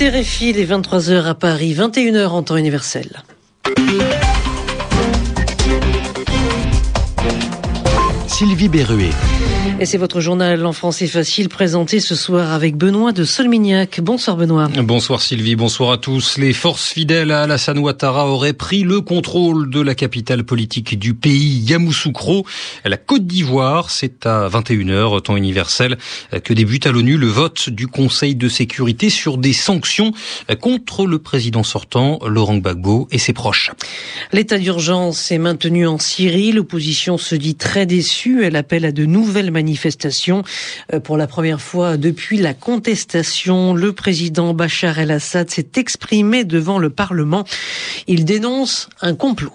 C'était les 23h à Paris, 21h en temps universel. Sylvie Berruet. Et c'est votre journal en français facile présenté ce soir avec Benoît de Solmignac. Bonsoir Benoît. Bonsoir Sylvie, bonsoir à tous. Les forces fidèles à Alassane Ouattara auraient pris le contrôle de la capitale politique du pays, Yamoussoukro, la Côte d'Ivoire. C'est à 21h, temps universel, que débute à l'ONU le vote du Conseil de sécurité sur des sanctions contre le président sortant, Laurent Gbagbo, et ses proches. L'état d'urgence est maintenu en Syrie. L'opposition se dit très déçue. Elle appelle à de nouvelles manifestations manifestation. Euh, pour la première fois depuis la contestation, le président Bachar el-Assad s'est exprimé devant le Parlement. Il dénonce un complot.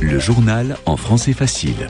Le journal en français facile.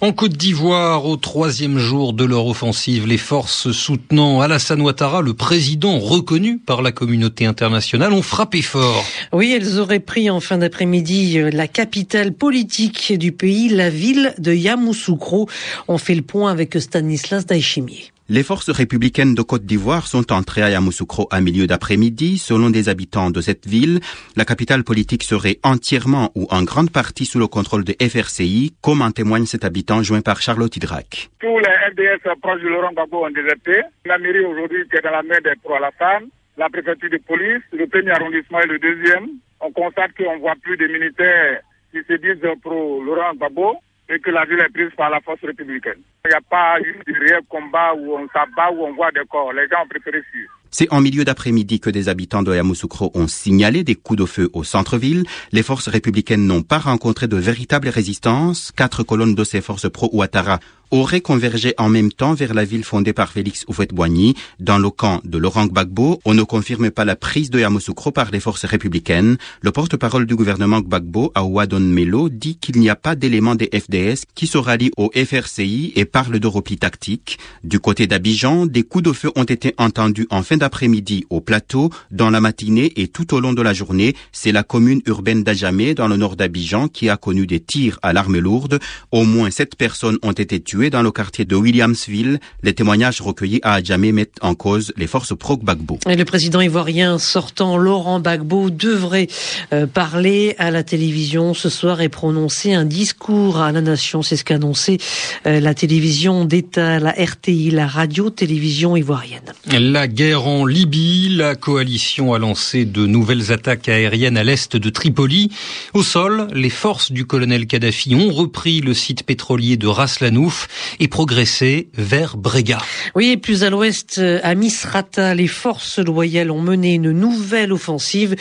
En Côte d'Ivoire, au troisième jour de leur offensive, les forces soutenant Alassane Ouattara, le président reconnu par la communauté internationale, ont frappé fort. Oui, elles auraient pris en fin d'après-midi euh, la capitale politique du pays, la ville de Yamoussoukro. On fait le point avec Stanislas Daishimier. Les forces républicaines de Côte d'Ivoire sont entrées à Yamoussoukro à milieu d'après-midi. Selon des habitants de cette ville, la capitale politique serait entièrement ou en grande partie sous le contrôle de FRCI, comme en témoigne cet habitant joint par Charlotte Hydrac. Tous les FDS proches de Laurent Gbagbo ont déserté. La mairie aujourd'hui est dans la main des pro-Alassane, la préfecture de police, le premier arrondissement et le deuxième. On constate qu'on voit plus de militaires qui se disent pro Laurent Gbagbo et que la ville est prise par la force républicaine. Il n'y a pas eu de réel combat où on s'abat, où on voit des corps. Les gens ont préféré fuir. C'est en milieu d'après-midi que des habitants de Yamoussoukro ont signalé des coups de feu au centre-ville. Les forces républicaines n'ont pas rencontré de véritable résistance. Quatre colonnes de ces forces pro-Ouattara auraient convergé en même temps vers la ville fondée par Félix Houphouët-Boigny. Dans le camp de Laurent Gbagbo, on ne confirme pas la prise de Yamoussoukro par les forces républicaines. Le porte-parole du gouvernement Gbagbo, Aouadon Melo, dit qu'il n'y a pas d'éléments des FDS qui se rallient au FRCI et parle de repli tactique. Du côté d'Abidjan, des coups de feu ont été entendus en fin d'après-midi au plateau, dans la matinée et tout au long de la journée. C'est la commune urbaine d'Ajamé, dans le nord d'Abidjan, qui a connu des tirs à l'arme lourde. Au moins sept personnes ont été tuées dans le quartier de Williamsville. Les témoignages recueillis à Adjamé mettent en cause les forces pro-Gbagbo. Et le président ivoirien sortant, Laurent Gbagbo, devrait euh, parler à la télévision ce soir et prononcer un discours à la nation. C'est ce qu'a annoncé euh, la télévision d'État, la RTI, la radio-télévision ivoirienne. La guerre en Libye, la coalition a lancé de nouvelles attaques aériennes à l'est de Tripoli. Au sol, les forces du colonel Kadhafi ont repris le site pétrolier de Ras Lanouf et progressé vers Brega. Oui, plus à l'ouest, à Misrata, les forces loyales ont mené une nouvelle offensive.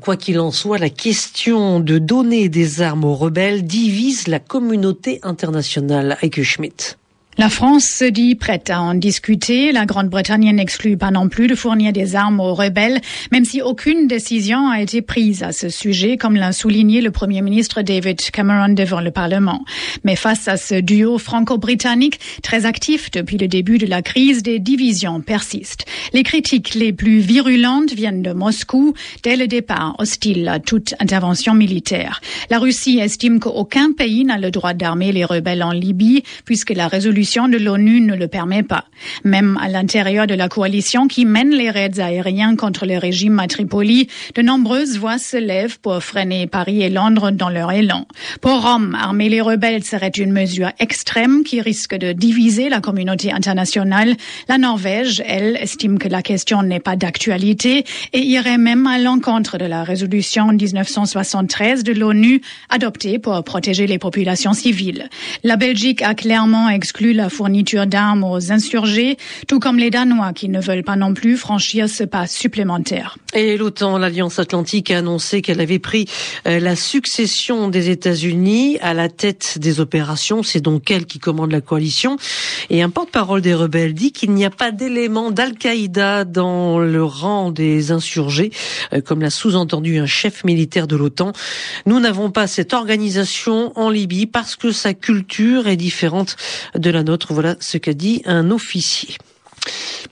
Quoi qu'il en soit, la question de donner des armes aux rebelles divise la communauté internationale. Heike Schmidt. La France se dit prête à en discuter. La Grande-Bretagne n'exclut pas non plus de fournir des armes aux rebelles, même si aucune décision a été prise à ce sujet, comme l'a souligné le Premier ministre David Cameron devant le Parlement. Mais face à ce duo franco-britannique, très actif depuis le début de la crise, des divisions persistent. Les critiques les plus virulentes viennent de Moscou, dès le départ hostile à toute intervention militaire. La Russie estime qu'aucun pays n'a le droit d'armer les rebelles en Libye, puisque la résolution de l'ONU ne le permet pas. Même à l'intérieur de la coalition qui mène les raids aériens contre le régime à Tripoli, de nombreuses voix se lèvent pour freiner Paris et Londres dans leur élan. Pour Rome, armer les rebelles serait une mesure extrême qui risque de diviser la communauté internationale. La Norvège, elle, estime que la question n'est pas d'actualité et irait même à l'encontre de la résolution 1973 de l'ONU adoptée pour protéger les populations civiles. La Belgique a clairement exclu la fourniture d'armes aux insurgés, tout comme les Danois qui ne veulent pas non plus franchir ce pas supplémentaire. Et l'OTAN, l'Alliance Atlantique, a annoncé qu'elle avait pris euh, la succession des États-Unis à la tête des opérations. C'est donc elle qui commande la coalition. Et un porte-parole des rebelles dit qu'il n'y a pas d'éléments d'Al-Qaïda dans le rang des insurgés, euh, comme l'a sous-entendu un chef militaire de l'OTAN. Nous n'avons pas cette organisation en Libye parce que sa culture est différente de la nôtre. Voilà ce qu'a dit un officier.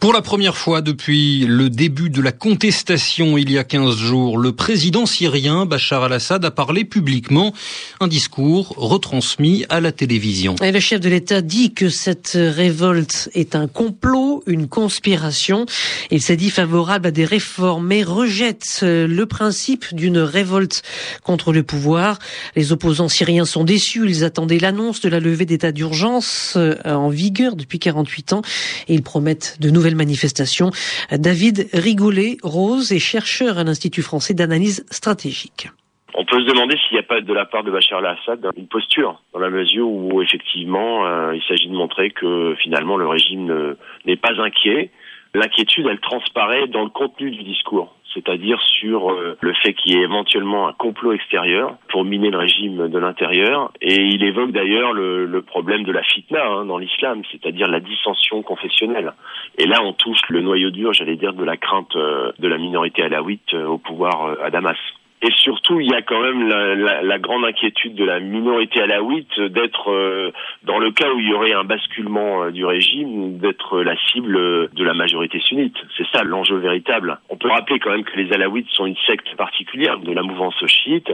Pour la première fois depuis le début de la contestation il y a 15 jours, le président syrien Bachar al-Assad a parlé publiquement un discours retransmis à la télévision. Et le chef de l'État dit que cette révolte est un complot, une conspiration. Il s'est dit favorable à des réformes mais rejette le principe d'une révolte contre le pouvoir. Les opposants syriens sont déçus. Ils attendaient l'annonce de la levée d'état d'urgence euh, en vigueur depuis 48 ans et ils promettent de nouvelles manifestation. David Rigolet, Rose est chercheur à l'Institut français d'analyse stratégique. On peut se demander s'il n'y a pas de la part de Bachar al-Assad une posture, dans la mesure où effectivement euh, il s'agit de montrer que finalement le régime n'est pas inquiet. L'inquiétude, elle transparaît dans le contenu du discours c'est-à-dire sur euh, le fait qu'il y ait éventuellement un complot extérieur pour miner le régime de l'intérieur. Et il évoque d'ailleurs le, le, problème de la fitna hein, dans l'islam, c'est-à-dire la dissension confessionnelle. Et là, on touche le noyau dur, j'allais dire, de la crainte euh, de la minorité alawite euh, au pouvoir à Damas. Et surtout, il y a quand même la, la, la grande inquiétude de la minorité alaouite d'être, euh, dans le cas où il y aurait un basculement euh, du régime, d'être la cible de la majorité sunnite. C'est ça l'enjeu véritable. On peut rappeler quand même que les alaouites sont une secte particulière de la mouvance chiite,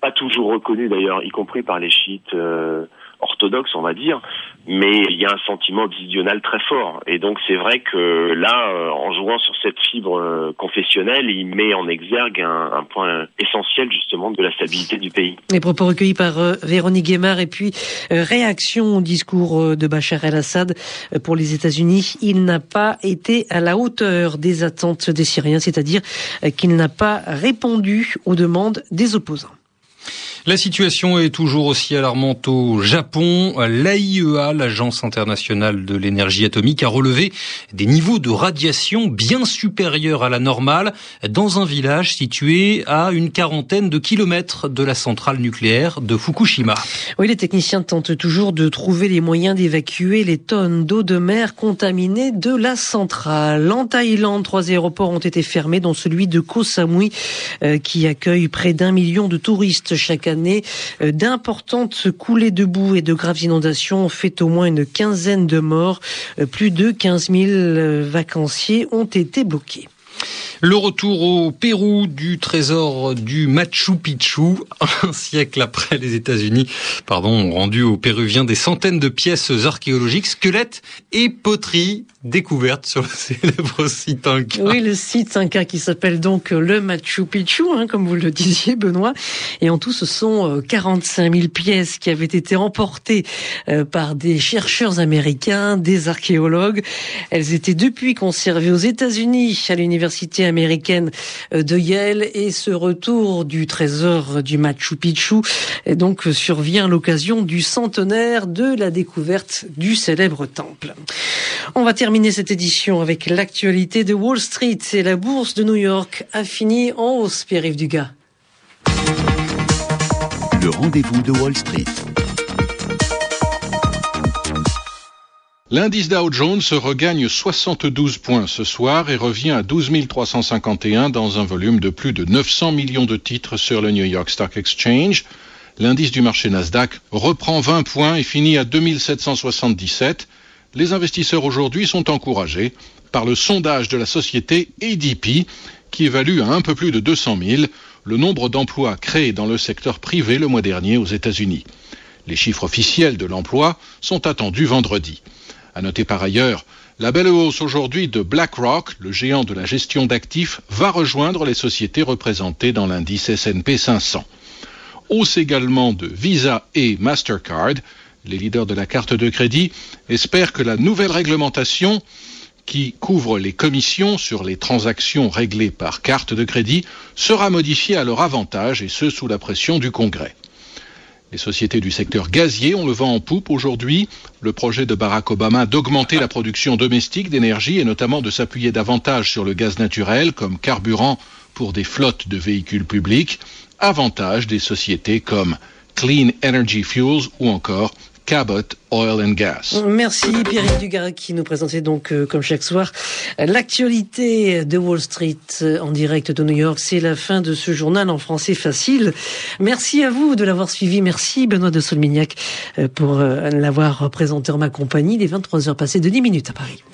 pas toujours reconnue d'ailleurs, y compris par les chiites. Euh, orthodoxe, on va dire, mais il y a un sentiment disional très fort. Et donc c'est vrai que là, euh, en jouant sur cette fibre euh, confessionnelle, il met en exergue un, un, point essentiel justement de la stabilité du pays. Les propos recueillis par euh, Véronique Guémard et puis réaction au discours de Bachar el-Assad pour les États-Unis. Il n'a pas été à la hauteur des attentes des Syriens, c'est-à-dire qu'il n'a pas répondu aux demandes des opposants. La situation est toujours aussi alarmante au Japon. L'AIEA, l'Agence internationale de l'énergie atomique, a relevé des niveaux de radiation bien supérieurs à la normale dans un village situé à une quarantaine de kilomètres de la centrale nucléaire de Fukushima. Oui, les techniciens tentent toujours de trouver les moyens d'évacuer les tonnes d'eau de mer contaminées de la centrale. En Thaïlande, trois aéroports ont été fermés, dont celui de Koh Samui, euh, qui accueille près d'un million de touristes chaque année euh, d'importantes coulées de boue et de graves inondations ont fait au moins une quinzaine de morts. Euh, plus de 15 000 euh, vacanciers ont été bloqués. Le retour au Pérou du trésor du Machu Picchu, un siècle après les États-Unis, pardon, ont rendu aux Péruviens des centaines de pièces archéologiques, squelettes et poteries découvertes sur le célèbre site Inca. Oui, le site Inca qui s'appelle donc le Machu Picchu, hein, comme vous le disiez, Benoît. Et en tout, ce sont 45 euh, 000 pièces qui avaient été emportées euh, par des chercheurs américains, des archéologues. Elles étaient depuis conservées aux États-Unis à l'université américaine euh, de Yale et ce retour du trésor du Machu Picchu et donc survient l'occasion du centenaire de la découverte du célèbre temple. On va terminer cette édition avec l'actualité de Wall Street et la bourse de New York a fini en hausse, Pierre-Yves Dugas. Le rendez-vous de Wall Street. L'indice Dow Jones regagne 72 points ce soir et revient à 12 351 dans un volume de plus de 900 millions de titres sur le New York Stock Exchange. L'indice du marché Nasdaq reprend 20 points et finit à 2777. Les investisseurs aujourd'hui sont encouragés par le sondage de la société ADP qui évalue à un peu plus de 200 000 le nombre d'emplois créés dans le secteur privé le mois dernier aux États-Unis. Les chiffres officiels de l'emploi sont attendus vendredi. À noter par ailleurs, la belle hausse aujourd'hui de BlackRock, le géant de la gestion d'actifs, va rejoindre les sociétés représentées dans l'indice S&P 500. Hausse également de Visa et Mastercard. Les leaders de la carte de crédit espèrent que la nouvelle réglementation qui couvre les commissions sur les transactions réglées par carte de crédit sera modifiée à leur avantage et ce sous la pression du Congrès. Les sociétés du secteur gazier ont le vent en poupe aujourd'hui. Le projet de Barack Obama d'augmenter la production domestique d'énergie et notamment de s'appuyer davantage sur le gaz naturel comme carburant pour des flottes de véhicules publics, avantage des sociétés comme Clean Energy Fuels ou encore Cabot Oil and Gas. Merci Pierre Dugas qui nous présentait donc euh, comme chaque soir l'actualité de Wall Street euh, en direct de New York. C'est la fin de ce journal en français facile. Merci à vous de l'avoir suivi. Merci Benoît de Solmignac euh, pour l'avoir présenté en ma compagnie. Les 23 heures passées de 10 minutes à Paris.